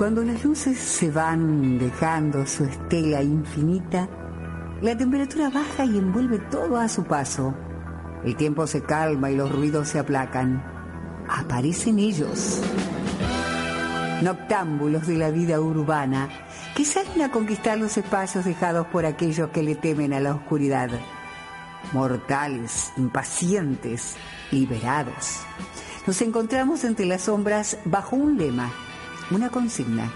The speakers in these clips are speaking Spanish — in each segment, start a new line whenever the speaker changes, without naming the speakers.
Cuando las luces se van dejando su estela infinita, la temperatura baja y envuelve todo a su paso. El tiempo se calma y los ruidos se aplacan. Aparecen ellos, noctámbulos de la vida urbana, que salen a conquistar los espacios dejados por aquellos que le temen a la oscuridad. Mortales, impacientes, liberados. Nos encontramos entre las sombras bajo un lema una consigna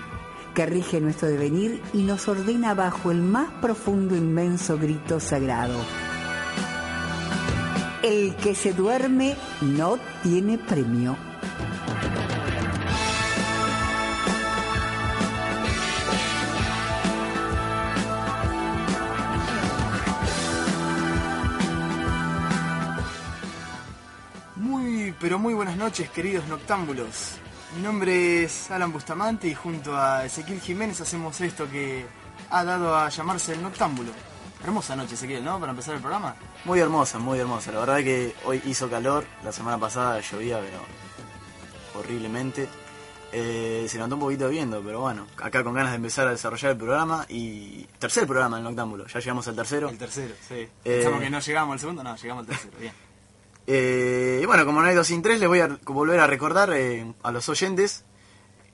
que rige nuestro devenir y nos ordena bajo el más profundo inmenso grito sagrado. El que se duerme no tiene premio.
Muy, pero muy buenas noches, queridos noctámbulos. Mi nombre es Alan Bustamante y junto a Ezequiel Jiménez hacemos esto que ha dado a llamarse el Noctámbulo. Hermosa noche, Ezequiel, ¿no? Para empezar el programa.
Muy hermosa, muy hermosa. La verdad que hoy hizo calor, la semana pasada llovía, pero horriblemente. Eh, se levantó un poquito viendo, pero bueno, acá con ganas de empezar a desarrollar el programa y tercer programa del Noctámbulo, ya llegamos al tercero.
El tercero, sí. Pensamos que no llegamos al segundo, no, llegamos al tercero, bien.
Eh, y bueno, como no hay dos sin tres, les voy a volver a recordar eh, a los oyentes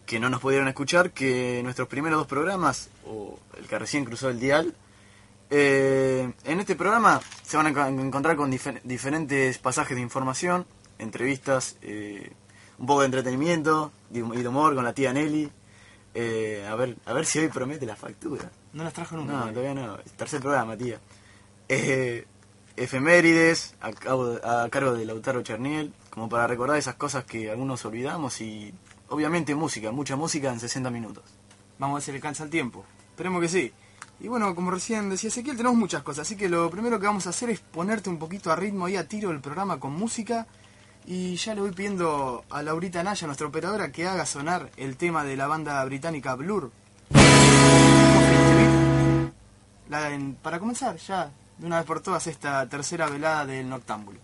que no nos pudieron escuchar que nuestros primeros dos programas, o el que recién cruzó el dial, eh, en este programa se van a encontrar con diferentes pasajes de información, entrevistas, un poco de entretenimiento y de humor con la tía Nelly. a ver a ver si hoy promete la factura.
No las trajo nunca.
No, todavía no. Tercer programa, tía. Eh, efemérides a, cargo de Lautaro Cherniel, como para recordar esas cosas que algunos olvidamos y obviamente música, mucha música en 60 minutos.
Vamos a ver si le alcanza el tiempo. Esperemos que sí. Y bueno, como recién decía Ezequiel, tenemos muchas cosas, así que lo primero que vamos a hacer es ponerte un poquito a ritmo y a tiro el programa con música. Y ya le voy pidiendo a Laurita Naya, nuestra operadora, que haga sonar el tema de la banda británica Blur. para comenzar, ya de una vez por todas esta tercera velada del Noctámbulo.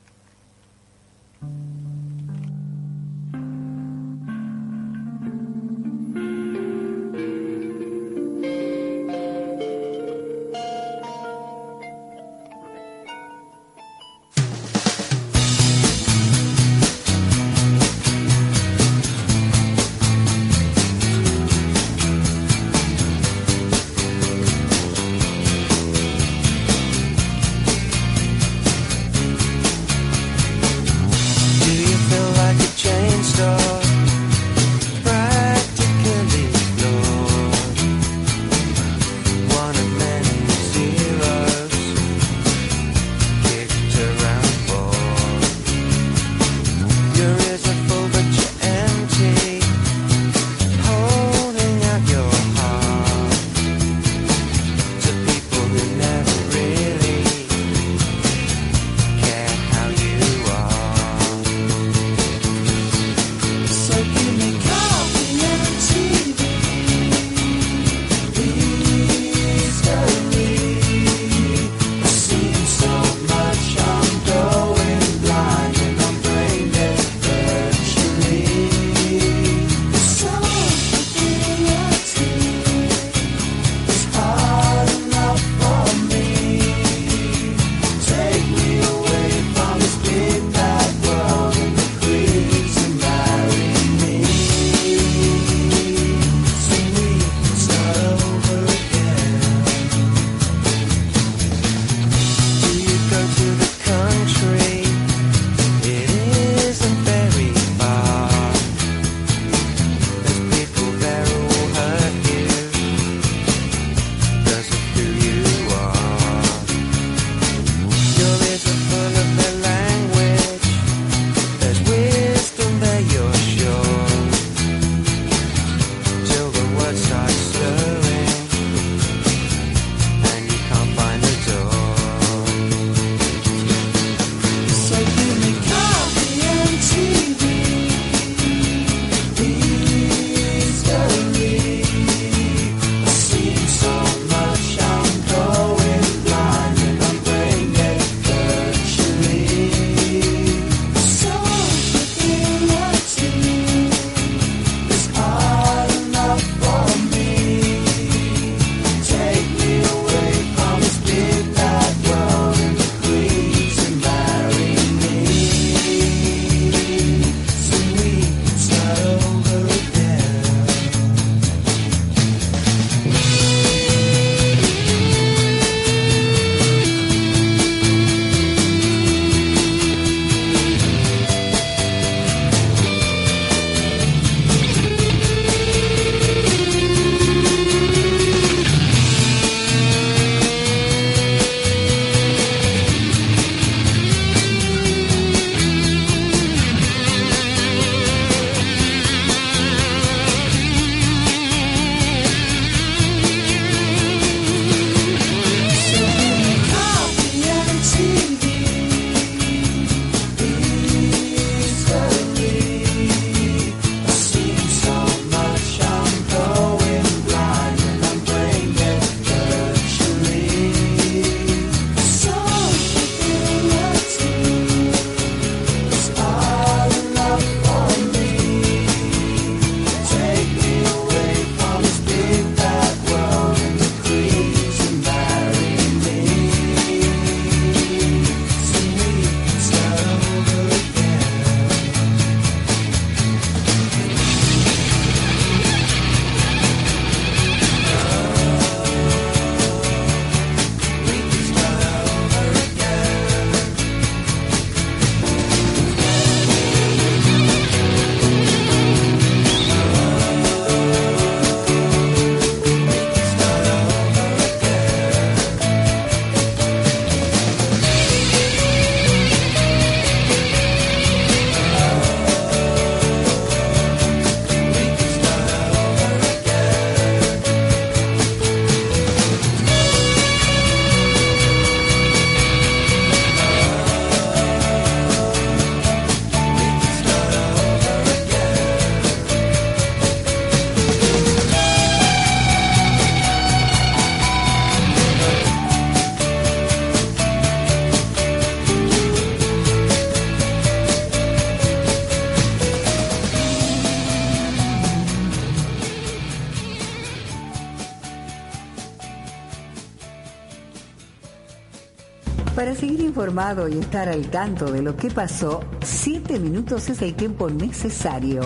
Informado y estar al tanto de lo que pasó, siete minutos es el tiempo necesario.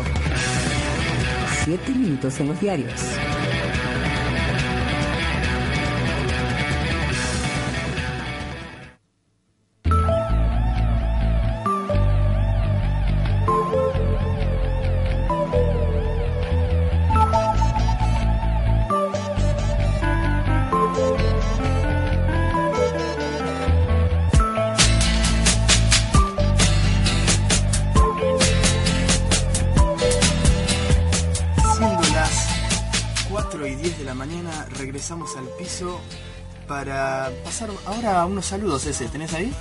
Siete minutos en los diarios.
Ahora unos saludos ese, ¿tenés ahí?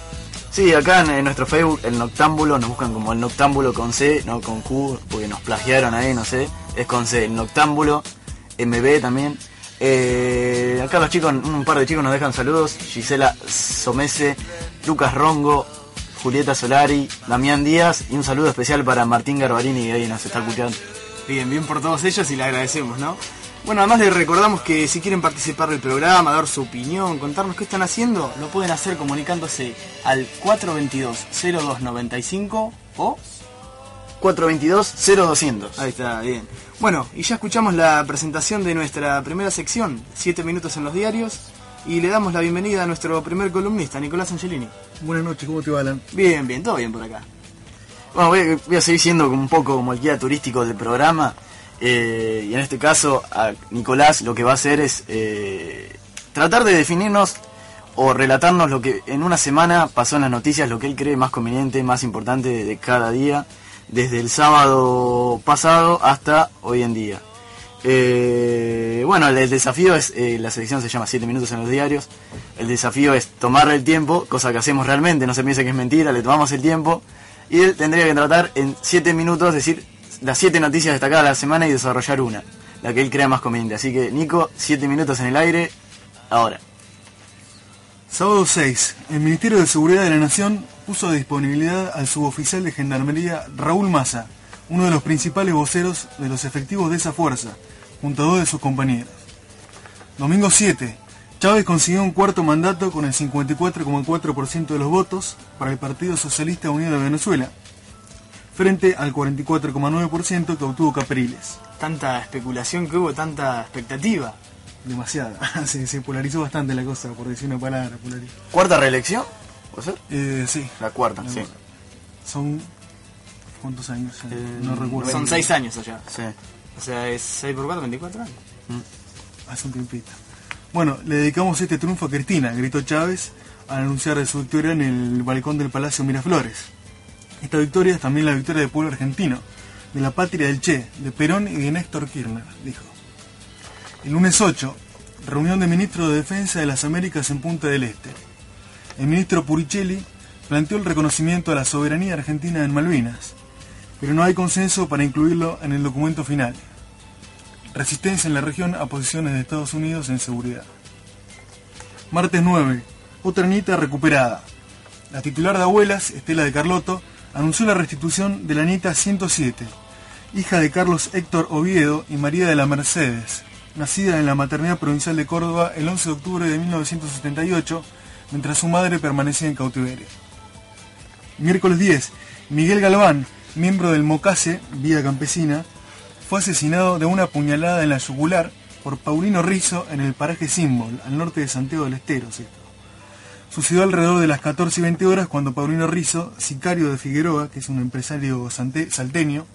Sí, acá en, nuestro Facebook, el Noctámbulo, nos buscan como el Noctámbulo con C, no con Q, porque nos plagiaron ahí, no sé. Es con C, el Noctámbulo, MB también. Eh, acá los chicos, un par de chicos nos dejan saludos. Gisela Somese, Lucas Rongo, Julieta Solari, Damián Díaz y un saludo especial para Martín Garbarini que ahí nos está escuchando.
Bien, bien por todos ellos y le agradecemos, ¿no? Bueno, además les recordamos que si quieren participar del programa, dar su opinión, contarnos qué están haciendo, lo pueden hacer comunicándose al 422-0295 o
422-0200.
Ahí está, bien. Bueno, y ya escuchamos la presentación de nuestra primera sección, 7 minutos en los diarios, y le damos la bienvenida a nuestro primer columnista, Nicolás Angelini.
Buenas noches, ¿cómo te va, Alan?
Bien, bien, todo bien por acá.
Bueno, voy a, voy a seguir siendo un poco como el guía turístico del programa. Eh, y en este caso, a Nicolás lo que va a hacer es eh, tratar de definirnos o relatarnos lo que en una semana pasó en las noticias, lo que él cree más conveniente, más importante de cada día, desde el sábado pasado hasta hoy en día. Eh, bueno, el, desafío es, la selección se llama 7 minutos en los diarios, el desafío es tomarle el tiempo, cosa que hacemos realmente, no se piense que es mentira, le tomamos el tiempo y él tendría que tratar en 7 minutos, decir las siete noticias destacadas de la semana y desarrollar una, la que él crea más conveniente. Así que, Nico, siete minutos en el aire, ahora.
Sábado 6. El Ministerio de Seguridad de la Nación puso a disponibilidad al suboficial de Gendarmería Raúl Massa, uno de los principales voceros de los efectivos de esa fuerza, junto a dos de sus compañeros. Domingo 7. Chávez consiguió un cuarto mandato con el 54,4% de los votos para el Partido Socialista Unido de Venezuela, frente al 44,9% que obtuvo Capriles.
Tanta especulación que hubo, tanta expectativa.
Demasiada. se, polarizó bastante la cosa, por decir una palabra.
¿Cuarta reelección? ¿Puede ser?
Eh, sí.
La cuarta, sí.
Son... ¿Cuántos años? Eh, no recuerdo.
Son seis años allá.
Sí.
O sea, es 6 por 4, 24 años.
Mm. Hace un tiempito. Bueno, le dedicamos este triunfo a Cristina, gritó Chávez al anunciar su victoria en el balcón del Palacio Miraflores. Esta victoria es también la victoria del pueblo argentino, de la patria del Che, de Perón y de Néstor Kirchner, dijo. El lunes 8, reunión de ministros de Defensa de las Américas en Punta del Este. El ministro Puricelli planteó el reconocimiento a la soberanía argentina en Malvinas, pero no hay consenso para incluirlo en el documento final. Resistencia en la región a posiciones de Estados Unidos en seguridad. Martes 9. Otra anita recuperada. La titular de abuelas, Estela de Carlotto, anunció la restitución de la nieta 107, hija de Carlos Héctor Oviedo y María de la Mercedes, nacida en la maternidad provincial de Córdoba el 11 de octubre de 1978, mientras su madre permanecía en cautiverio. Miércoles 10, Miguel Galván, miembro del Mocase, Vida Campesina, fue asesinado de una puñalada en la yugular por Paulino Rizo en el paraje Símbol, al norte de Santiago del Estero. Sucedió alrededor de las 14 y 20 horas cuando Paulino Rizo, sicario de Figueroa, que es un empresario salteño,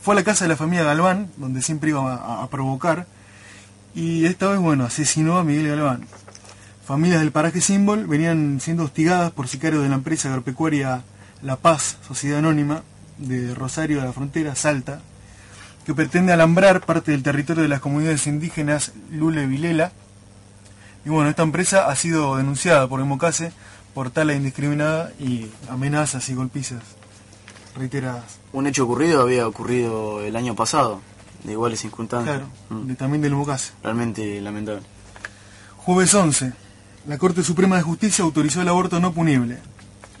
fue a la casa de la familia Galván, donde siempre iba a, provocar, y esta vez, bueno, asesinó a Miguel Galván. Familias del paraje Símbol venían siendo hostigadas por sicarios de la empresa agropecuaria La Paz, Sociedad Anónima, de Rosario de la Frontera, Salta, que pretende alambrar parte del territorio de las comunidades indígenas Lule Vilela, y bueno, esta empresa ha sido denunciada por Emocase por tala indiscriminada y amenazas y golpizas reiteradas.
Un hecho ocurrido había ocurrido el año pasado, de iguales circunstancias.
Claro, mm. también del Emocase.
Realmente lamentable.
Jueves 11. La Corte Suprema de Justicia autorizó el aborto no punible.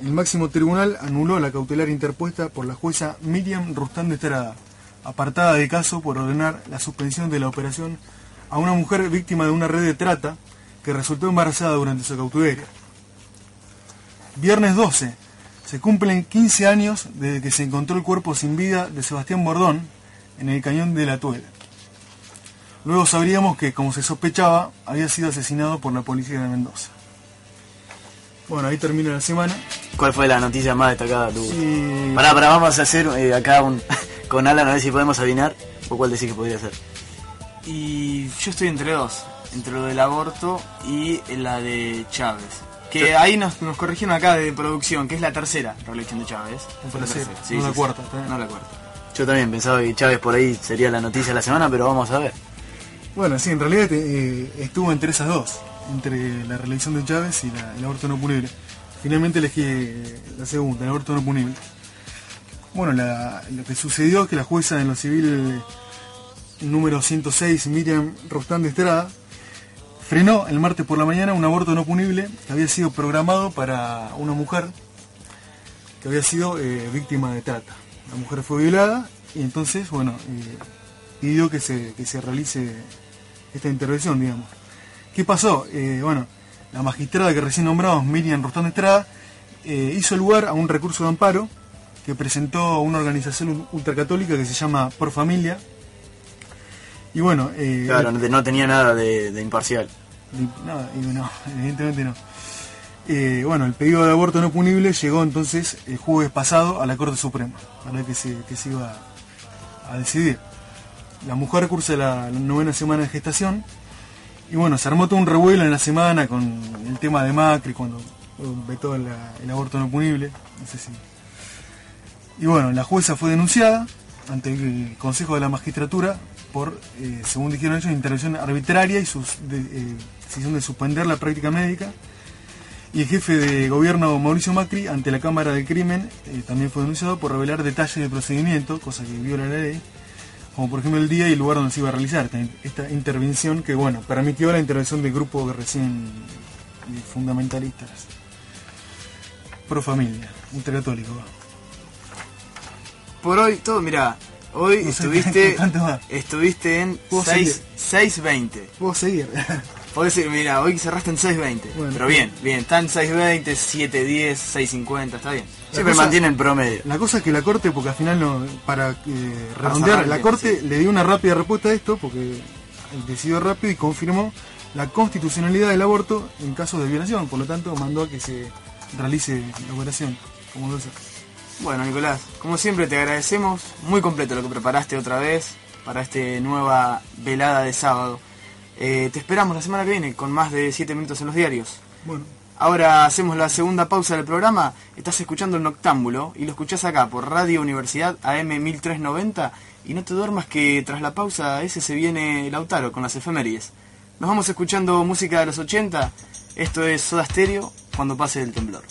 El máximo tribunal anuló la cautelar interpuesta por la jueza Miriam Rustán de Estrada, apartada de caso por ordenar la suspensión de la operación a una mujer víctima de una red de trata que resultó embarazada durante su cautiverio. Viernes 12. Se cumplen 15 años desde que se encontró el cuerpo sin vida de Sebastián Bordón en el cañón de la Tuela. Luego sabríamos que, como se sospechaba, había sido asesinado por la policía de Mendoza. Bueno, ahí termina la semana.
¿Cuál fue la noticia más destacada tú? Pará, pará, vamos a hacer eh, acá un, con Alan a ver si podemos adivinar. ¿O cuál decís que podría ser?
Y yo estoy entre dos, entre lo del aborto y la de Chávez. Que ahí nos, nos corrigieron acá de producción, que es la tercera reelección de Chávez.
La tercera,
Sí,
no
sí,
la
sí.
cuarta.
No la cuarta.
Yo también pensaba que Chávez por ahí sería la noticia de la semana, pero vamos a ver.
Bueno, sí, en realidad eh, estuvo entre esas dos, entre la reelección de Chávez y la- el aborto no punible. Finalmente elegí eh, la segunda, el aborto no punible. Bueno, la- lo que sucedió es que la jueza en lo civil eh, número 106, Miriam Rostán de Estrada, frenó el martes por la mañana un aborto no punible que había sido programado para una mujer que había sido eh, víctima de trata. La mujer fue violada y entonces, bueno, eh, pidió que se, que se realice esta intervención, digamos. ¿Qué pasó? Eh, bueno, la magistrada que recién nombramos, Miriam Rostán de Estrada, hizo lugar a un recurso de amparo que presentó una organización ultracatólica que se llama Por Familia. Y bueno, eh,
Claro, no, te- no tenía nada de, de imparcial.
no, no, evidentemente no. Eh, bueno, el pedido de aborto no punible llegó entonces el jueves pasado a la Corte Suprema, para que se, que se iba a, a decidir. La mujer cursa la, la novena semana de gestación y bueno, se armó todo un revuelo en la semana con el tema de Macri cuando vetó la- el aborto no punible. No sé si. Y bueno, la jueza fue denunciada ante el Consejo de la Magistratura por, eh, según dijeron ellos, intervención arbitraria y de- eh, decisión de suspender la práctica médica. Y el jefe de gobierno Mauricio Macri, ante la Cámara del Crimen, eh, también fue denunciado por revelar detalles del procedimiento, cosa que viola la ley, como por ejemplo el día y el lugar donde se iba a realizar esta, intervención que, bueno, permitió la intervención del grupo que recién fundamentalistas pro familia, ultracatólico. va.
Por hoy todo, mira, hoy
No
estuviste estuviste en
Puedo
6 6.20.
Puedo seguir.
Podés decir, mira, hoy cerraste en 6.20.
Bueno.
pero bien, bien, está en 6.20, 7.10, 6.50, está bien.
Siempre
cosa-
mantiene el promedio.
La cosa es que la Corte, porque al final, no, para eh, redondear, la Corte le dio una rápida respuesta a esto, porque decidió rápido y confirmó la constitucionalidad del aborto en casos de violación, por lo tanto mandó a que se realice la operación, como ser.
Bueno, Nicolás, como siempre te agradecemos, muy completo lo que preparaste otra vez para esta nueva velada de sábado. Eh, te esperamos la semana que viene con más de 7 minutos en los diarios.
Bueno,
Ahora hacemos la segunda pausa del programa. Estás escuchando el Noctámbulo y lo escuchás acá por Radio Universidad AM 1390. Y no te duermas que tras la pausa ese se viene Lautaro con las efemérides. Nos vamos escuchando música de los 80. Esto es Soda Stereo cuando pase el temblor.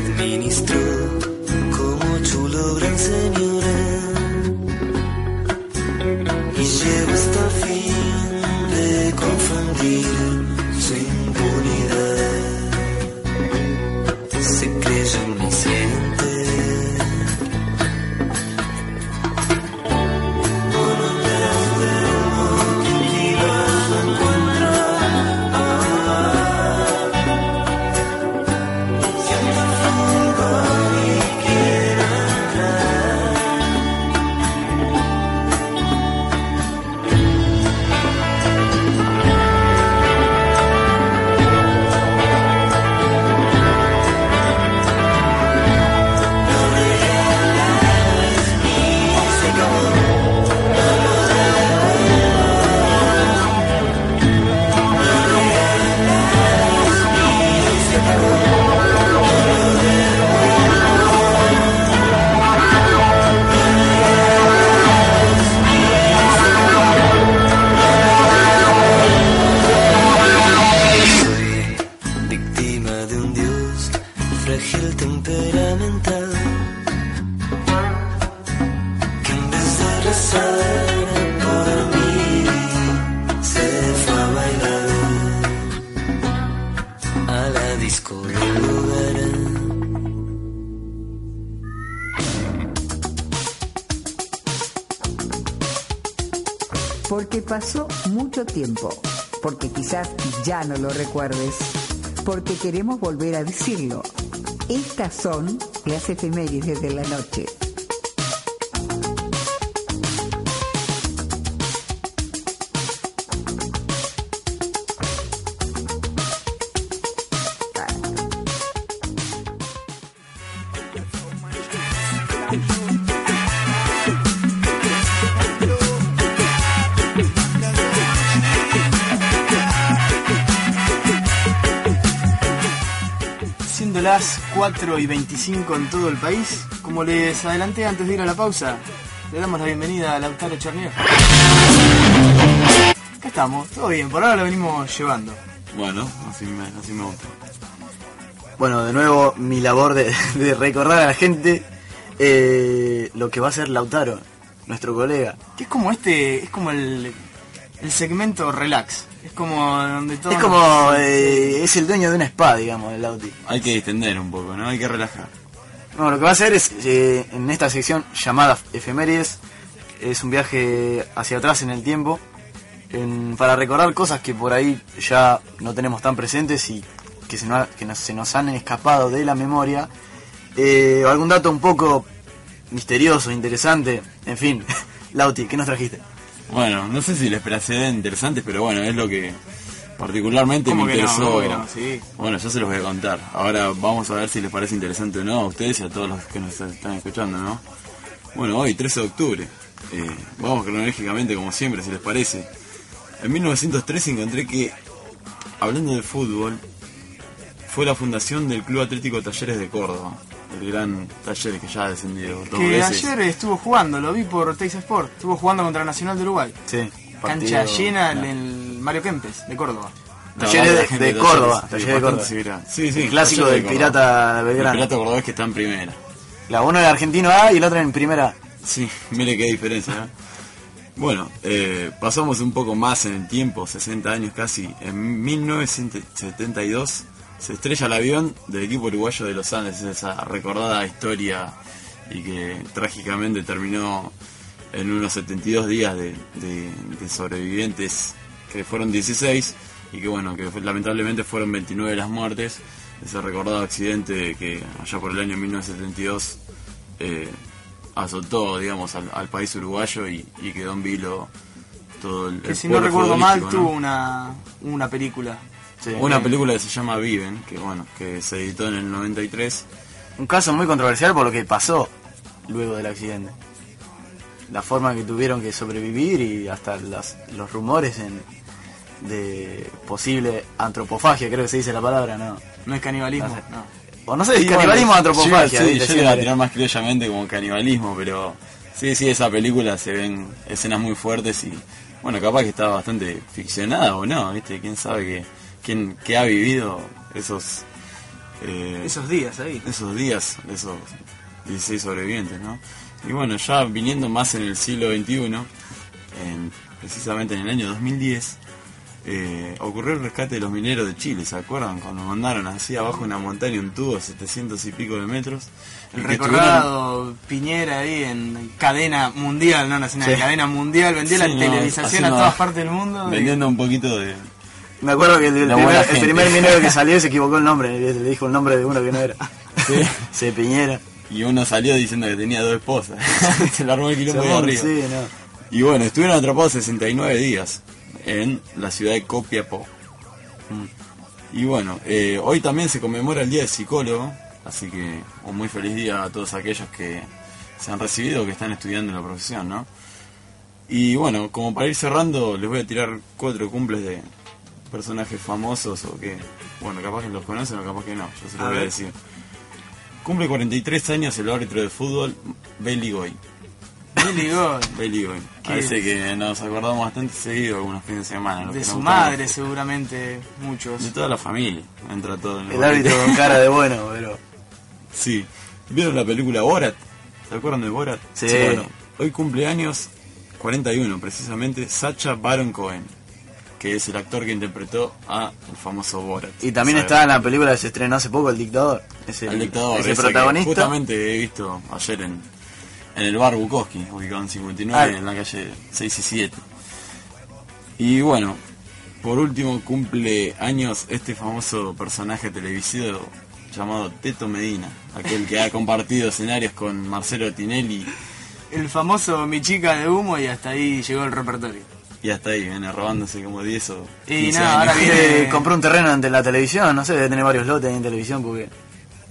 Que él
ya no lo recuerdes, porque queremos volver a decirlo. Estas son las efemérides de la noche.
4 y 25 en todo el país, como les adelanté antes de ir a la pausa, le damos la bienvenida a Lautaro Cherniev. Acá estamos, todo bien, por ahora lo venimos llevando.
Bueno, así me, así me gusta.
Bueno, de nuevo mi labor de, de recordar a la gente eh, lo que va a hacer Lautaro, nuestro colega.
Que es como este, es como el, el segmento relax. Es como donde todo.
Es como, eh, es el dueño de una spa, digamos, el Lauti.
Hay que distender un poco, ¿no? Hay que relajar.
No, lo que va a hacer es, eh, en esta sección llamada Efemérides, es un viaje hacia atrás en el tiempo, en- para recordar cosas que por ahí ya no tenemos tan presentes y que se nos, que nos- se nos han escapado de la memoria. Eh, o algún dato un poco misterioso, interesante, en fin. Lauti, ¿qué nos trajiste?
Bueno, no sé si les parecerá interesante, pero bueno, es lo que particularmente me interesó. Bueno, yo se los voy a contar. Ahora vamos a ver si les parece interesante o no a ustedes y a todos los que nos están escuchando, ¿no? Bueno, hoy, 13 de octubre. eh, vamos cronológicamente, como siempre, si les parece. En 1903 encontré que, hablando de fútbol, fue la fundación del Club Atlético Talleres de Córdoba. El gran Talleres que ya ha descendido dos
Que
veces.
ayer estuvo jugando, lo vi por Teis Sport. Estuvo jugando contra Nacional de Uruguay.
Sí.
Cancha llena en
claro.
el Mario Kempes, de Córdoba.
Talleres
verdad,
de- Córdoba,
sí,
Talleres de Córdoba.
Sí, sí,
El clásico del
de.
Pirata
El
Belgrano.
pirata cordobés que está en primera.
La uno de Argentino A y el otro en primera.
Sí, mire qué diferencia. ¿eh? Bueno, eh, pasamos un poco más en el tiempo, 60 años casi. En 1972 se estrella el avión del equipo uruguayo de los Andes, esa recordada historia y que trágicamente terminó en unos 72 días de, de- de sobrevivientes, que fueron 16 y que bueno, que lamentablemente fueron 29 las muertes. Ese recordado accidente que allá por el año 1972 eh, azotó, digamos, al, al país uruguayo y, y quedó en vilo todo el,
Que
el
si no recuerdo mal,
¿no?
tuvo una, una película.
Sí.
Una película que se llama Viven, que bueno, que se editó en el 93.
Un caso muy controversial por lo que pasó luego del accidente. La forma que tuvieron que sobrevivir y hasta las- los rumores en, de posible antropofagia, creo que se dice la palabra, ¿no?
No es canibalismo.
No sé.
no.
O no sé, es
Sí,
canibalismo o
bueno,
antropofagia.
yo- Sí,
¿viste?
yo iba a tirar más criollamente como canibalismo, pero sí, sí, esa película se ven escenas muy fuertes y bueno, capaz que está bastante ficcionada o no, ¿viste? ¿Quién sabe que, quién, que ha vivido esos, eh,
Esos días ahí.
esos días, esos 16 sobrevivientes, ¿no? Y bueno, ya viniendo más en el siglo XXI, en- precisamente en el año 2010, eh, ocurrió el rescate de los mineros de Chile, ¿se acuerdan? Cuando mandaron así abajo una montaña un tubo, 700 y pico de metros.
El recordado Piñera ahí en cadena mundial, no nacional,
Sí.
cadena mundial, vendía
Sí,
la
no,
televisación a todas partes del mundo. y-
Vendiendo un poquito de...
Me acuerdo que el, primer, el minero que salió se equivocó el nombre, le dijo el nombre de uno que no era.
Sí.
Se Piñera.
Y uno salió diciendo que tenía dos esposas. Se le armó el quilombo de
sí, no.
Y bueno, estuvieron atrapados 69 días en la ciudad de Copiapó. Y bueno, eh, hoy también se conmemora el Día del Psicólogo, así que un muy feliz día a todos aquellos que se han recibido o que están estudiando la profesión, ¿no? Y bueno, como para ir cerrando, les voy a tirar cuatro cumples de personajes famosos o que, bueno, capaz que los conocen o capaz que no, yo se los
A
voy a decir. Cumple 43 años el árbitro de fútbol, Bailey Goy.
Billy Goy,
Bailey Goy. Parece que nos acordamos bastante seguido algunos fines de semana.
de su madre seguramente muchos.
De toda la familia. Entra todo en
El árbitro con cara de bueno, pero.
Sí. ¿Vieron la película Borat? ¿Se acuerdan de Borat?
Sí.
Bueno, hoy cumpleaños 41, precisamente, Sacha Baron Cohen, que es el actor que interpretó a el famoso Borat.
Y también
¿Sabe?
está en la película que se estrenó hace poco, El Dictador. Es el,
el dictador,
es el protagonista.
Justamente he visto ayer en, en el bar Bukowski, ubicado en 59,
Ah.
en la calle 6 y 7. Y bueno, por último cumple años este famoso personaje televisivo llamado Teto Medina, aquel que ha compartido escenarios con Marcelo Tinelli
El famoso Mi chica de humo y hasta ahí llegó el repertorio.
Y hasta ahí viene robándose como 10 o
Y
15
nada,
años.
ahora viene-
compró un terreno ante la televisión, no sé, debe tener varios lotes en televisión porque.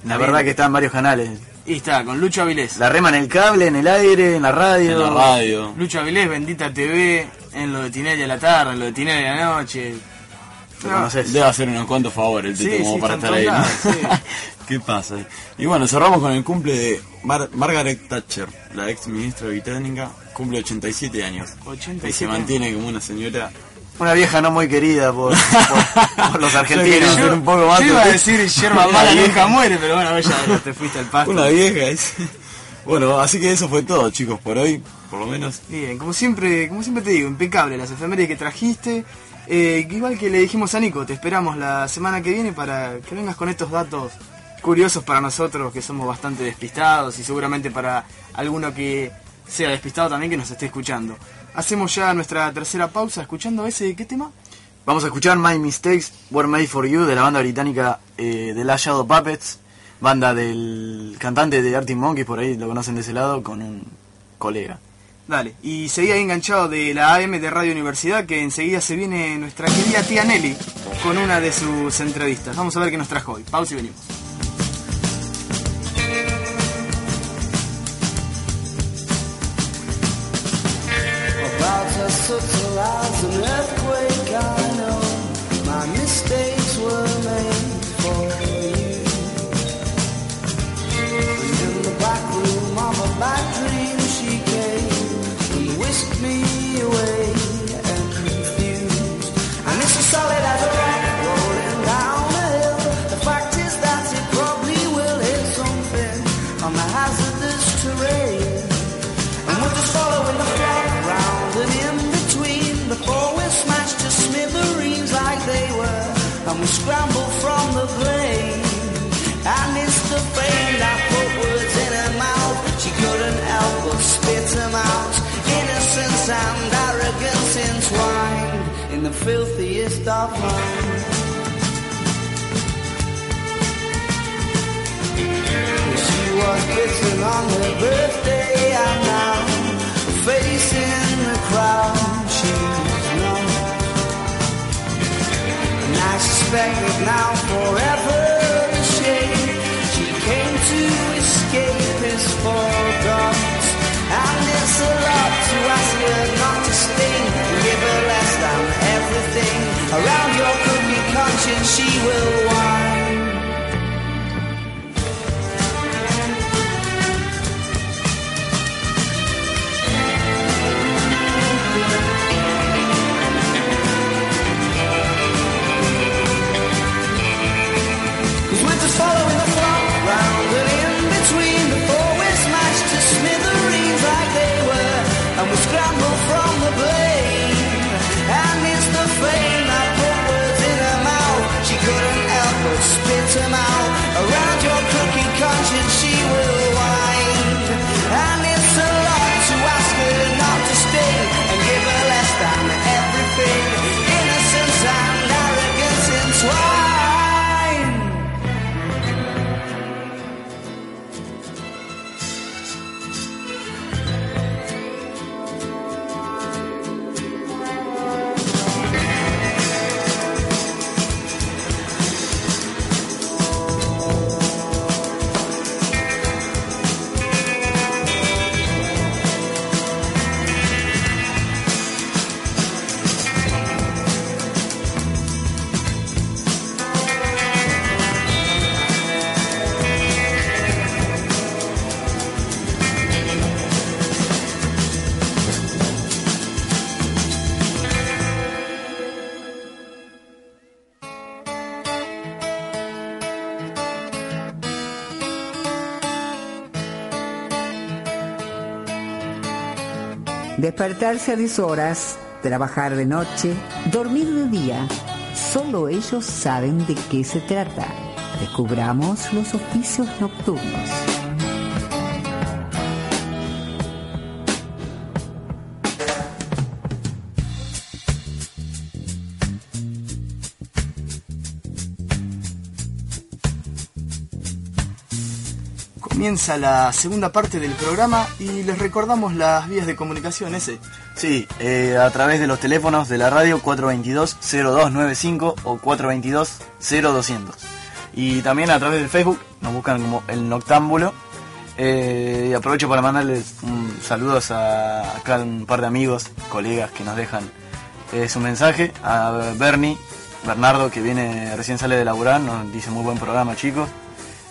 La verdad que está en varios canales.
Y está, con Lucho Avilés.
La rema en el cable, en el aire, en la radio.
en la radio.
Lucho Avilés, Bendita TV, en lo de Tinelli a la tarde, en lo de Tinelli a la noche.
¿Lo conoces?
Debe hacer unos cuantos favores el
Sí,
Tito como
sí,
para estar ahí.
todos
¿no?
lados,
¿Qué pasa? Y bueno, cerramos con el cumple de Mar- Margaret Thatcher, la ex ministra británica, cumple 87 años.
87
Y se mantiene como una señora.
Una vieja no muy querida por, por, por los argentinos.
Yo- un poco más
yo iba a
de-
decir yerba mala nunca muere, pero bueno, ya te fuiste al pasto.
Una vieja. es- Bueno, así que eso fue todo, chicos, por hoy, por lo menos.
Bien, como siempre, como siempre te digo, impecable las efemérides que trajiste. Eh, igual que le dijimos a Nico, te esperamos la semana que viene para que vengas con estos datos curiosos para nosotros que somos bastante despistados y seguramente para alguno que sea despistado también que nos esté escuchando. Hacemos ya nuestra tercera pausa escuchando ese, ¿qué tema?
Vamos a escuchar My Mistakes Were Made For You de la banda británica eh, The Last Shadow Puppets, banda del cantante de Arctic Monkeys, por ahí lo conocen de ese lado, con un colega.
Dale, y seguí ahí enganchado de la AM de Radio Universidad que enseguida se viene nuestra querida tía Nelly con una de sus entrevistas. Vamos a ver qué nos trajo hoy. Pausa y venimos.
lives and everything. In. She couldn't help but spit them out. Innocence and arrogance entwined in the filthiest of minds. She was on her birthday and now the crowd she's. And I suspect that now forever Around your cookie conscience she will whine. Conscience
Despertarse a deshoras, trabajar de noche, dormir de día. Solo ellos saben de qué se trata. Descubramos los oficios nocturnos.
Comienza la segunda parte del programa y les recordamos las vías de comunicación ese.
Sí, eh, a través de los teléfonos de la radio 422-0295 o 422-0200. Y también a través del Facebook, nos buscan como El Noctámbulo. Eh, y aprovecho para mandarles un saludos a acá un par de amigos, colegas que nos dejan eh, su mensaje. A Bernie, Bernardo, que viene recién sale de laburar, nos dice muy buen programa chicos.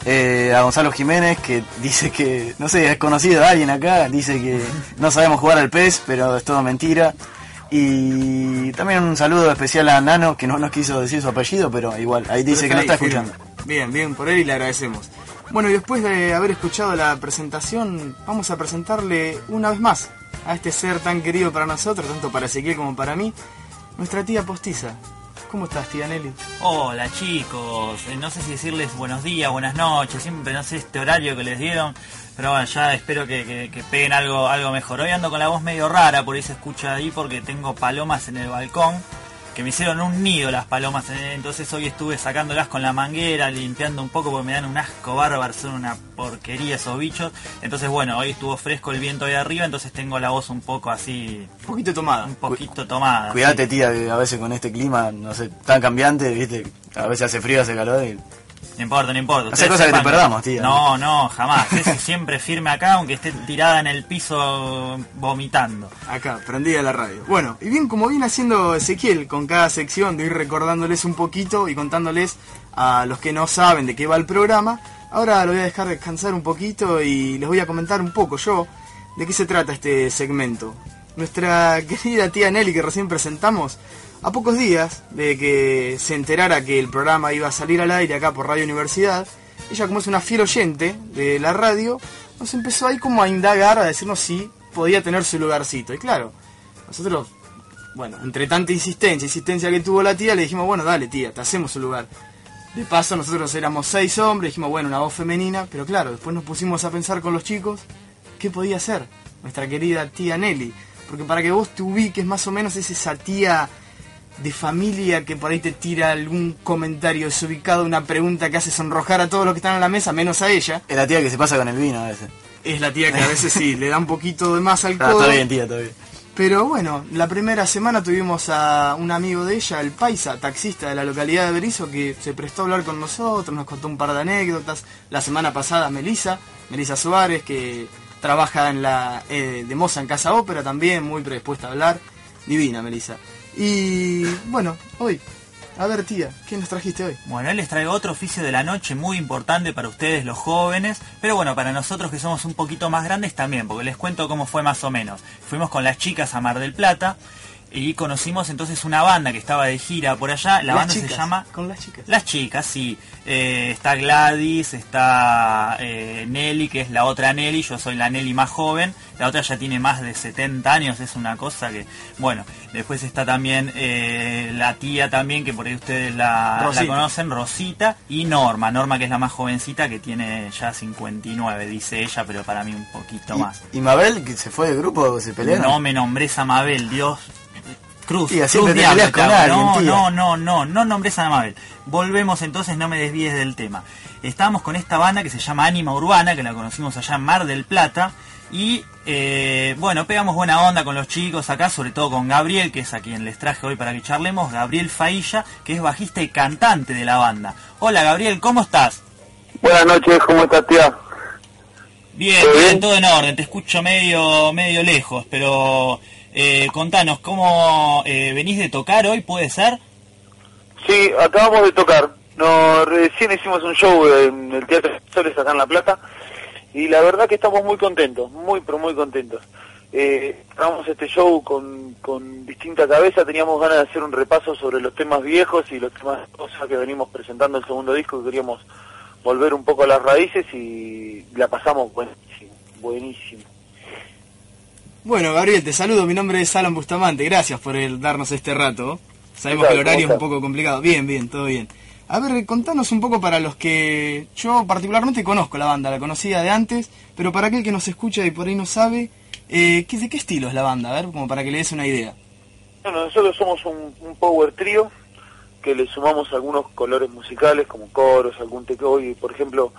Eh, a Gonzalo Jiménez, que dice que, no sé, es conocido de alguien acá, dice que no sabemos jugar al PES, pero es todo mentira. Y también un saludo especial a Nano, que no nos quiso decir su apellido, pero igual, ahí dice que no está escuchando.
Bien, bien, por él y le agradecemos. Bueno, y después de haber escuchado la presentación, vamos a presentarle una vez más a este ser tan querido para nosotros, tanto para Ezequiel como para mí, nuestra tía postiza. ¿Cómo estás, tía Nelly?
Hola chicos, Eh, no sé si decirles buenos días, buenas noches, siempre no sé este horario que les dieron, pero bueno, ya espero que, que- peguen algo, algo mejor. Hoy ando con la voz medio rara, por ahí se escucha ahí porque tengo palomas en el balcón, que me hicieron un nido las palomas, eh, entonces hoy estuve sacándolas con la manguera, limpiando un poco porque me dan un asco bárbaro, son una porquería esos bichos. Entonces bueno, hoy estuvo fresco el viento ahí arriba, entonces tengo la voz un poco así,
Un poquito tomada.
un poquito tomada.
Cuídate,
sí.
tía, que a veces con este clima, no sé, tan cambiante, viste, a veces hace frío, hace calor. y-
No importa, no importa.
Hace
Ustedes
cosas que te perdamos, tía.
No, no, jamás. Es siempre firme acá, aunque esté tirada en el piso vomitando.
Acá, prendida la radio. Bueno, y bien como viene haciendo Ezequiel con cada sección de ir recordándoles un poquito y contándoles a los que no saben de qué va el programa, ahora lo voy a dejar descansar un poquito y les voy a comentar un poco yo de qué se trata este segmento. Nuestra querida tía Nelly que recién presentamos, a pocos días de que se enterara que el programa iba a salir al aire acá por Radio Universidad, ella como es una fiel oyente de la radio, nos empezó ahí como a indagar, a decirnos si podía tener su lugarcito. Y claro, nosotros bueno, entre tanta insistencia, insistencia que tuvo la tía, le dijimos, bueno, dale tía, te hacemos un lugar. De paso, nosotros éramos seis hombres, dijimos, bueno, una voz femenina, pero claro, después nos pusimos a pensar con los chicos, ¿qué podía ser nuestra querida tía Nelly? Porque para que vos te ubiques más o menos es esa tía de familia que por ahí te tira algún comentario desubicado, una pregunta que hace sonrojar a todos los que están en la mesa, menos a ella.
Es la tía que se pasa con el vino a veces.
Es la tía que a veces sí, le da un poquito de más al
Ah, está bien, tía, está bien.
Pero bueno, la primera semana tuvimos a un amigo de ella, el Paisa, taxista de la localidad de Berizo, que se prestó a hablar con nosotros, nos contó un par de anécdotas. La semana pasada Melisa, Melisa Suárez, que trabaja en la eh, de moza en Casa Ópera también, muy predispuesta a hablar. Divina Melisa. Y bueno, hoy, a ver tía, ¿qué nos trajiste hoy?
Bueno, él les traigo otro oficio de la noche muy importante para ustedes los jóvenes, pero bueno, para nosotros que somos un poquito más grandes también, porque les cuento cómo fue más o menos. Fuimos con las chicas a Mar del Plata y conocimos entonces una banda que estaba de gira por allá. La
Las
banda se llama
Con las chicas.
Las chicas, sí. Eh, está Gladys, está eh, Nelly, que es la otra Nelly, yo soy la Nelly más joven, la otra ya tiene más de 70 años, es una cosa que, bueno, después está también eh, la tía también, que por ahí ustedes la, conocen, Rosita, y Norma, Norma que es la más jovencita, que tiene ya 59, dice ella, pero para mí un poquito más.
¿Y Mabel, que se fue del grupo, se pelearon?
No me nombres a Mabel, Dios. Cruz,
Tía,
Cruz
siempre te
diablo te
con alguien,
no,
tía.
no, no, no, no nombres a Mabel. Volvemos entonces, no me desvíes del tema. Estábamos con esta banda que se llama Anima Urbana, que la conocimos allá en Mar del Plata. Y eh, bueno, pegamos buena onda con los chicos acá, sobre todo con Gabriel, que es a quien les traje hoy para que charlemos, Gabriel Failla, que es bajista y cantante de la banda. Hola Gabriel, ¿cómo estás?
Buenas noches, ¿cómo estás, tía?
Bien,
¿Todo
bien,
bien?
todo en orden, te escucho medio, medio lejos, pero eh, contanos, ¿cómo eh, venís de tocar hoy? ¿Puede ser?
Sí, acabamos de tocar. No, recién hicimos un show en el Teatro Soles acá en La Plata y la verdad que estamos muy contentos, muy pero muy contentos. Eh, este show con, con distinta cabeza, teníamos ganas de hacer un repaso sobre los temas viejos y los temas cosas que venimos presentando el segundo disco, que queríamos volver un poco a las raíces y la pasamos buenísimo, buenísimo.
Bueno, Gabriel, te saludo. Mi nombre es Alan Bustamante. Gracias por el darnos este rato. Sabemos
¿Qué
que el horario es
¿Cómo
un poco complicado. Bien, bien, todo bien. A ver, contanos un poco para los que yo particularmente conozco la banda, la conocía de antes, pero para aquel que nos escucha y por ahí no sabe, eh, ¿qué, ¿de qué estilo es la banda? A ver, como para que le des una idea.
Bueno, nosotros somos un, un power trío que le sumamos algunos colores musicales como coros, algún teclado, y por ejemplo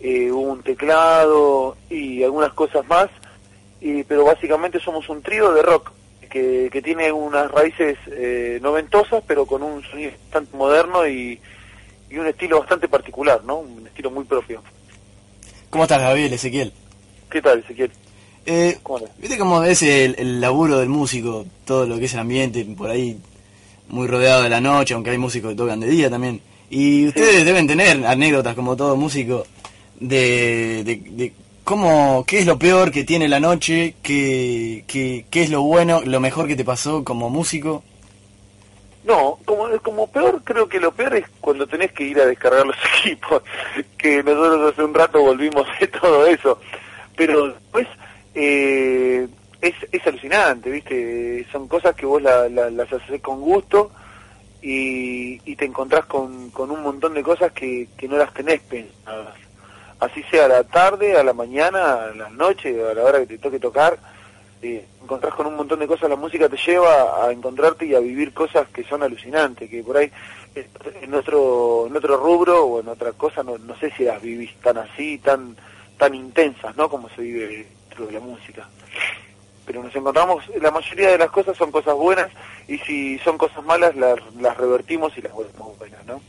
eh, un teclado y algunas cosas más, y, pero básicamente somos un trío de rock que, que tiene unas raíces eh, noventosas pero con un sonido bastante moderno y, y un estilo bastante particular, ¿no? Un estilo muy propio.
¿Cómo estás, Gabriel, Ezequiel?
¿Qué tal, Ezequiel?
Eh,
¿Cómo?
¿Viste cómo es el, el laburo del músico? Todo lo que es el ambiente, por ahí muy rodeado de la noche, aunque hay músicos que tocan de día también. Y ustedes deben tener anécdotas, como todo músico, de, de, de cómo, qué es lo peor que tiene la noche, qué, qué, qué es lo bueno, lo mejor que te pasó como músico.
No, como, como peor, creo que lo peor es cuando tenés que ir a descargar los equipos, que nosotros hace un rato volvimos de todo eso. Pero después eh, es, es alucinante, ¿viste? Son cosas que vos la- la- las haces con gusto y, y te encontrás con, con un montón de cosas que, que no las tenés pensadas. Así sea a la tarde, a la mañana, a la noche, a la hora que te toque tocar eh, encontrás con un montón de cosas, la música te lleva a encontrarte y a vivir cosas que son alucinantes, que por ahí en otro, en otro rubro o en otra cosa no, no sé si las vivís tan así, tan, tan intensas, ¿no? Como se vive dentro de la música. Pero nos encontramos, la mayoría de las cosas son cosas buenas y si son cosas malas las, las revertimos y las volvemos buenas, ¿no?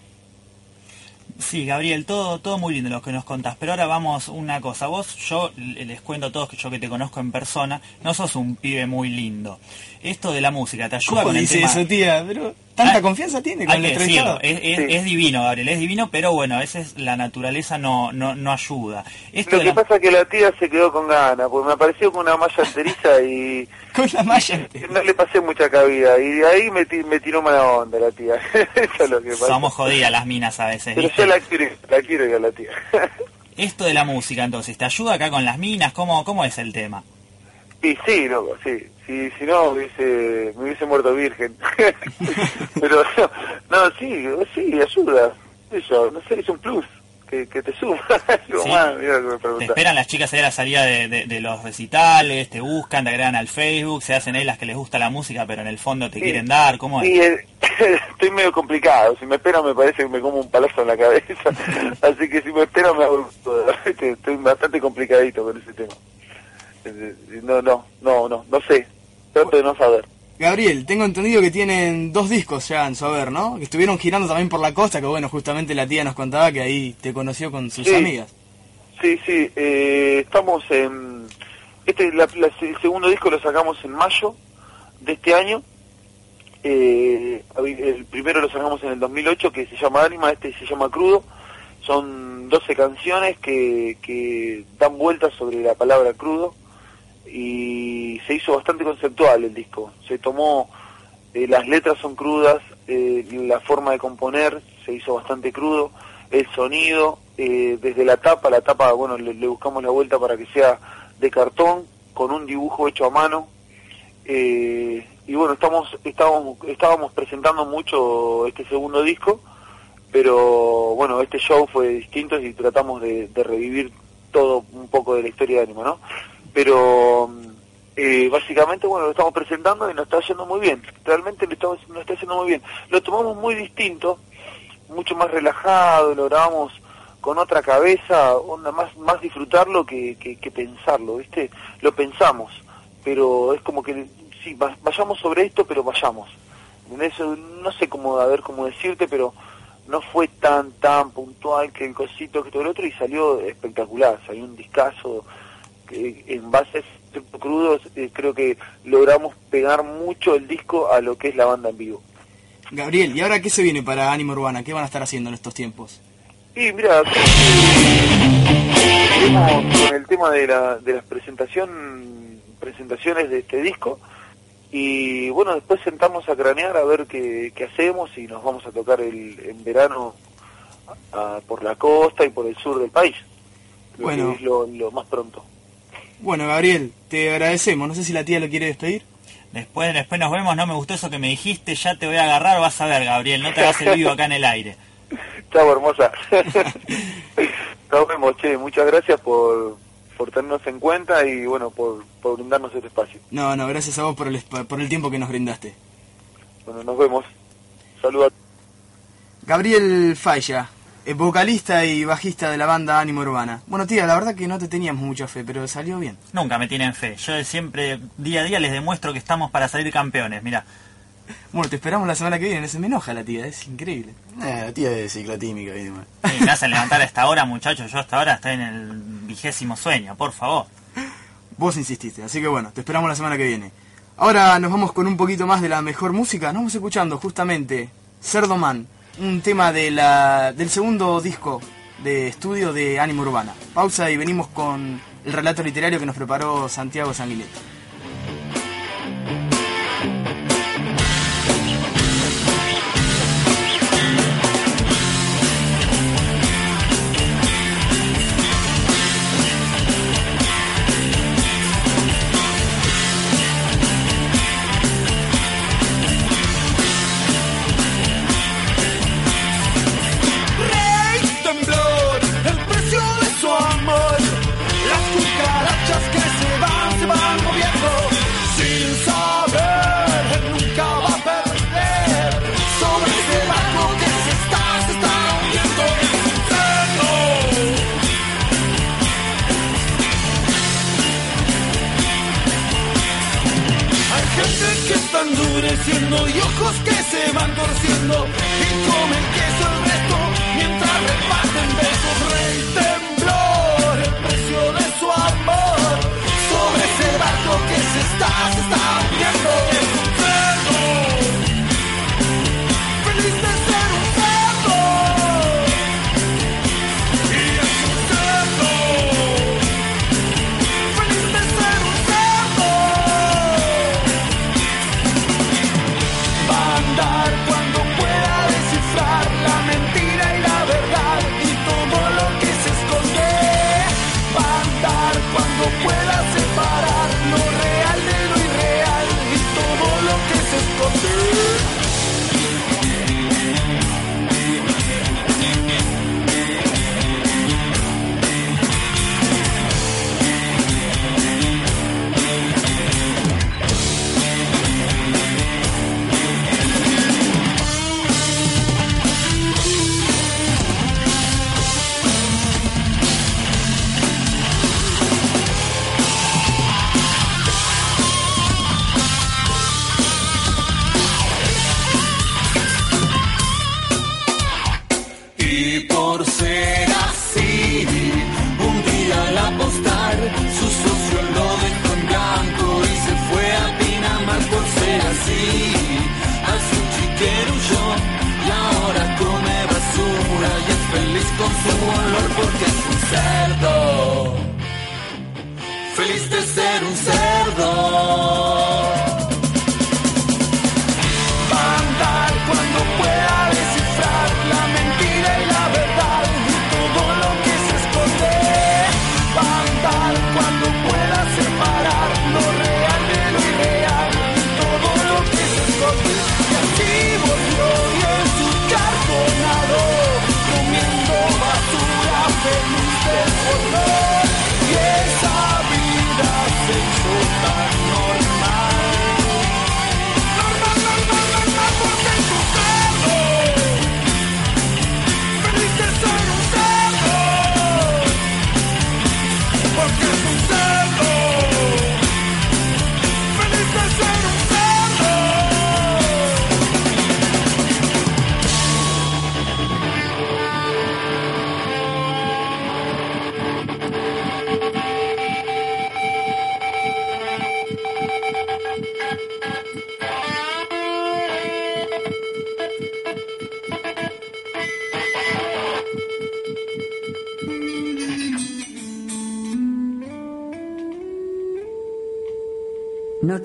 Sí, Gabriel, todo, todo muy lindo lo que nos contás, pero ahora vamos una cosa. Vos, yo les cuento a todos que yo que te conozco en persona, no sos un pibe muy lindo. Esto de la música te ayuda
¿Cómo
con el
dice
tema.
eso, tía? Pero tanta
Ah,
confianza tiene con el
que
entrevistado.
es, es-
Sí.
es divino, Gabriel, es divino, pero bueno, a veces la naturaleza no, no, no ayuda. Esto
Lo que
la-
pasa es que la tía se quedó con ganas, porque me apareció con una malla enteriza y
Con la malla.
no le pasé mucha cabida y de ahí me, ti- me tiró mala onda la tía. Eso es lo que pasa.
Somos jodidas las minas a veces,
Pero
¿viste?
yo la quiero, la quiero yo a la tía.
Esto de la música, entonces, ¿te ayuda acá con las minas? ¿Cómo, cómo es el tema?
Y sí, loco, sí. Si, si no, hubiese, me hubiese muerto virgen. Pero no, sí, sí, ayuda. Eso, no sé, es un plus que, que te suma. Algo
Sí.
más, mira lo que me
Te esperan las chicas ahí a la salida de, de- de los recitales, te buscan, te agregan al Facebook, se hacen ahí las que les gusta la música, pero en el fondo te
Sí.
quieren dar, ¿cómo es?
Sí, eh, estoy medio complicado. Si me esperan me parece que me como un palazo en la cabeza. Así que si me esperan me. Estoy bastante complicadito con ese tema. Eh, No, no, no, no, no sé. Trato de no saber.
Gabriel, tengo entendido que tienen dos discos ya en su haber, ¿no? Que estuvieron girando también por la costa, que bueno, justamente la tía nos contaba que ahí te conoció con sus
Sí.
amigas.
Sí, sí, eh, estamos en... Este, la- la- el segundo disco lo sacamos en mayo de este año. Eh, el primero lo sacamos en el 2008, que se llama Anima, este se llama Crudo. Son 12 canciones que, que dan vueltas sobre la palabra crudo y se hizo bastante conceptual el disco. Se tomó, eh, las letras son crudas, eh, la forma de componer se hizo bastante crudo, el sonido, eh, desde la tapa, la tapa, bueno, le, buscamos la vuelta para que sea de cartón, con un dibujo hecho a mano. Y bueno, estamos, estábamos, estábamos presentando mucho este segundo disco, pero bueno, este show fue distinto y tratamos de, de revivir todo un poco de la historia de Anima, ¿no? Pero eh, básicamente, bueno, lo estamos presentando y nos está yendo muy bien. Realmente lo estamos, nos está yendo muy bien. Lo tomamos muy distinto, mucho más relajado, lo grabamos con otra cabeza, onda más, más disfrutarlo que, que, pensarlo, ¿viste? Lo pensamos, pero es como que, sí, va- vayamos sobre esto, pero vayamos. Eso, no sé cómo, a cómo decirte, pero no fue tan, tan puntual que el cosito que todo el otro y salió espectacular, salió un discazo que en bases crudos eh, creo que logramos pegar mucho el disco a lo que es la banda en vivo.
Gabriel, ¿y ahora qué se viene para Ánima Urbana? ¿Qué van a estar haciendo en estos tiempos?
Y mira, el tema de la, de las presentación, presentaciones de este disco y bueno, después sentamos a cranear a ver qué, qué hacemos y nos vamos a tocar el, en verano a- por la costa y por el sur del país. Creo
Bueno.
que es lo, lo más pronto.
Bueno, Gabriel, te agradecemos. No sé si la tía lo quiere despedir.
Después, después nos vemos, no me gustó eso que me dijiste, ya te voy a agarrar, vas a ver, Gabriel, no te hagas el vivo acá en el aire.
Chao, hermosa. Nos vemos, che. Muchas gracias por, por tenernos en cuenta y bueno, por, por brindarnos este espacio.
No, no, gracias a vos por el, por el tiempo que nos brindaste.
Bueno, nos vemos. Saludos.
Gabriel Falla, vocalista y bajista de la banda Ánimo Urbana. Bueno, tía, la verdad que no te teníamos mucha fe, pero salió bien.
Nunca me tienen fe, yo siempre, día a día les demuestro que estamos para salir campeones, mira.
Bueno, te esperamos la semana que viene. Se me enoja la tía, es increíble.
Eh, la tía de ciclotímica y demás.
Sí, me hacen levantar a esta hora, muchachos, yo hasta ahora estoy en el vigésimo sueño, por favor.
Vos insististe, así que bueno, te esperamos la semana que viene. Ahora nos vamos con un poquito más de la mejor música. Nos vamos escuchando justamente Cerdo Man, un tema de la, del segundo disco de estudio de Ánimo Urbana. Pausa y venimos con el relato literario que nos preparó Santiago Sanguinetti.
Y ojos que se van torciendo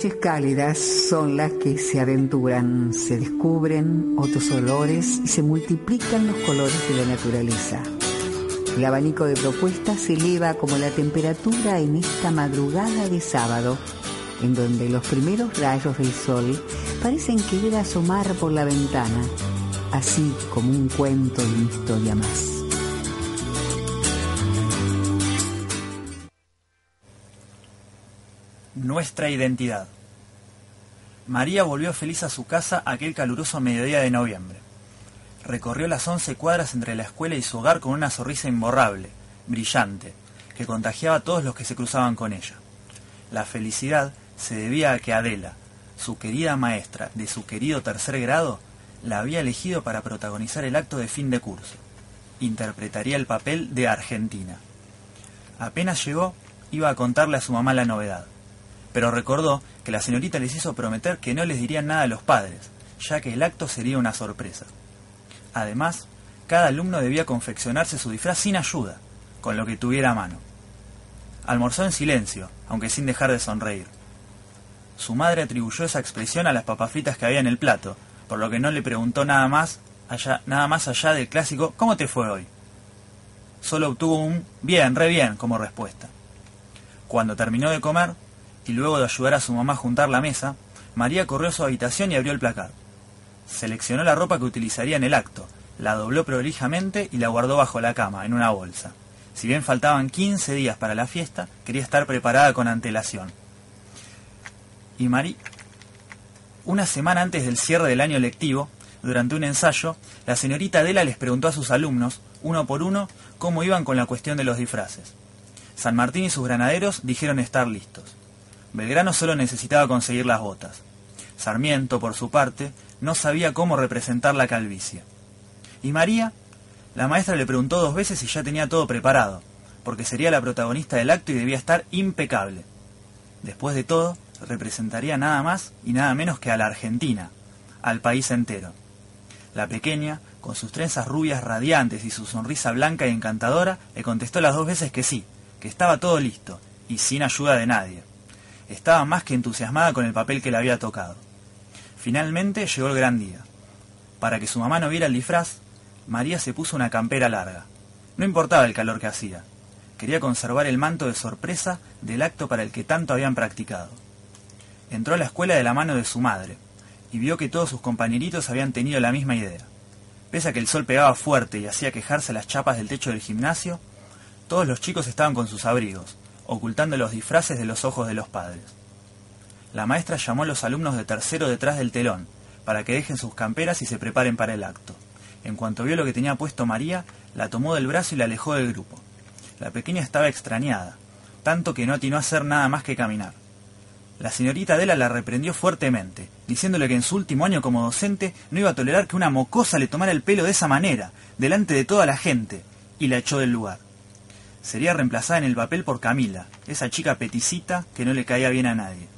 Noches cálidas son las que se aventuran, se descubren otros olores y se multiplican los colores de la naturaleza. El abanico de propuestas se eleva como la temperatura en esta madrugada de sábado, en donde los primeros rayos del sol parecen querer asomar por la ventana, así como un cuento y una historia más.
Nuestra identidad. María volvió feliz a su casa aquel caluroso mediodía de noviembre. Recorrió las once cuadras entre la escuela y su hogar con una sonrisa imborrable, brillante, que contagiaba a todos los que se cruzaban con ella. La felicidad se debía a que Adela, su querida maestra de su querido tercer grado, la había elegido para protagonizar el acto de fin de curso. Interpretaría el papel de Argentina. Apenas llegó, iba a contarle a su mamá la novedad pero recordó que la señorita les hizo prometer que no les dirían nada a los padres, ya que el acto sería una sorpresa. Además, cada alumno debía confeccionarse su disfraz sin ayuda, con lo que tuviera a mano. Almorzó en silencio, aunque sin dejar de sonreír. Su madre atribuyó esa expresión a las papas fritas que había en el plato, por lo que no le preguntó nada más allá, nada más allá del clásico ¿Cómo te fue hoy? Solo obtuvo un bien, re bien como respuesta. Cuando terminó de comer, y luego de ayudar a su mamá a juntar la mesa, María corrió a su habitación y abrió el placar. Seleccionó la ropa que utilizaría en el acto, la dobló prolijamente y la guardó bajo la cama, en una bolsa. Si bien faltaban 15 días para la fiesta, quería estar preparada con antelación. Y María... Una semana antes del cierre del año lectivo, durante un ensayo, la señorita Adela les preguntó a sus alumnos, uno por uno, cómo iban con la cuestión de los disfraces. San Martín y sus granaderos dijeron estar listos. Belgrano solo necesitaba conseguir las botas. Sarmiento, por su parte, no sabía cómo representar la calvicie. ¿Y María? La maestra le preguntó dos veces si ya tenía todo preparado, porque sería la protagonista del acto y debía estar impecable. Después de todo, representaría nada más y nada menos que a la Argentina, al país entero. La pequeña, con sus trenzas rubias radiantes y su sonrisa blanca y encantadora, le contestó las dos veces que sí, que estaba todo listo, y sin ayuda de nadie. Estaba más que entusiasmada con el papel que le había tocado. Finalmente llegó el gran día. Para que su mamá no viera el disfraz, María se puso una campera larga. No importaba el calor que hacía. Quería conservar el manto de sorpresa del acto para el que tanto habían practicado. Entró a la escuela de la mano de su madre y vio que todos sus compañeritos habían tenido la misma idea. Pese a que el sol pegaba fuerte y hacía quejarse las chapas del techo del gimnasio, todos los chicos estaban con sus abrigos, ocultando los disfraces de los ojos de los padres. La maestra llamó a los alumnos de tercero detrás del telón, para que dejen sus camperas y se preparen para el acto. En cuanto vio lo que tenía puesto María, la tomó del brazo y la alejó del grupo. La pequeña estaba extrañada, tanto que no atinó a hacer nada más que caminar. La señorita Adela la reprendió fuertemente, diciéndole que en su último año como docente no iba a tolerar que una mocosa le tomara el pelo de esa manera, delante de toda la gente, y la echó del lugar sería reemplazada en el papel por Camila, esa chica peticita que no le caía bien a nadie.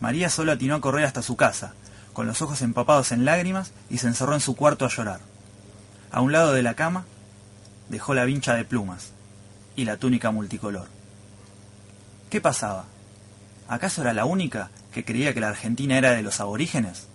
María solo atinó a correr hasta su casa, con los ojos empapados en lágrimas, y se encerró en su cuarto a llorar. A un lado de la cama dejó la vincha de plumas,
y la túnica multicolor. ¿Qué pasaba? ¿Acaso era la única que creía que la Argentina era de los aborígenes?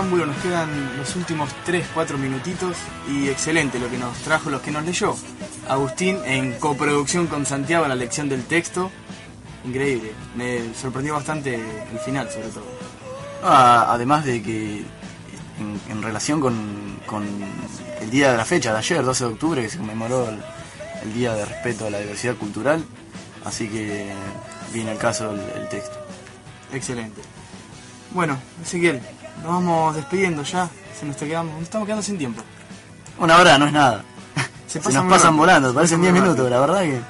Noctámbulo, nos quedan los últimos 3-4 minutitos y excelente lo que nos trajo, los que nos leyó. Agustín en coproducción con Santiago en la lección del texto. Increíble, me sorprendió bastante el final sobre todo.
Ah, además de que en, en relación con, con el día de la fecha de ayer, 12 de octubre, que se conmemoró el, el Día de Respeto a la Diversidad Cultural, así que viene al caso el, el texto.
Excelente. Bueno, Ezequiel, nos vamos despidiendo ya, se nos, está quedando- nos estamos quedando sin tiempo.
Una hora no es nada. Se, nos pasan volando, parecen
pasa
10
muy
minutos, la verdad que...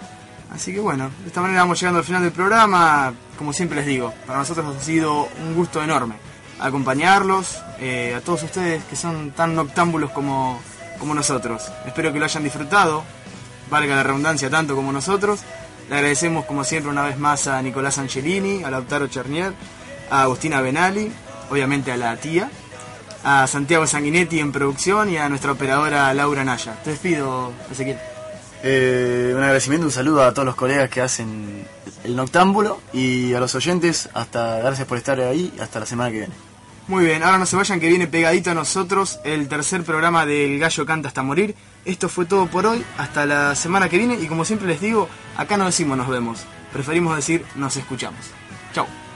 Así que bueno, de esta manera vamos llegando al final del programa. Como siempre les digo, para nosotros ha sido un gusto enorme acompañarlos, eh, a todos ustedes que son tan noctámbulos como, como nosotros. Espero que lo hayan disfrutado, valga la redundancia tanto como nosotros. Le agradecemos como siempre una vez más a Nicolás Angelini, a Lautaro Chernier, a Agustina Benali, obviamente a la tía, a Santiago Sanguinetti en producción y a nuestra operadora Laura Naya. Te despido, Ezequiel.
Eh, un agradecimiento, un saludo a todos los colegas que hacen el Noctámbulo y a los oyentes. Hasta gracias por estar ahí. Hasta la semana que viene.
Muy bien, ahora no se vayan que viene pegadito a nosotros el tercer programa del Gallo Canta hasta morir. Esto fue todo por hoy, hasta la semana que viene y como siempre les digo, acá no decimos nos vemos, preferimos decir nos escuchamos. Chao.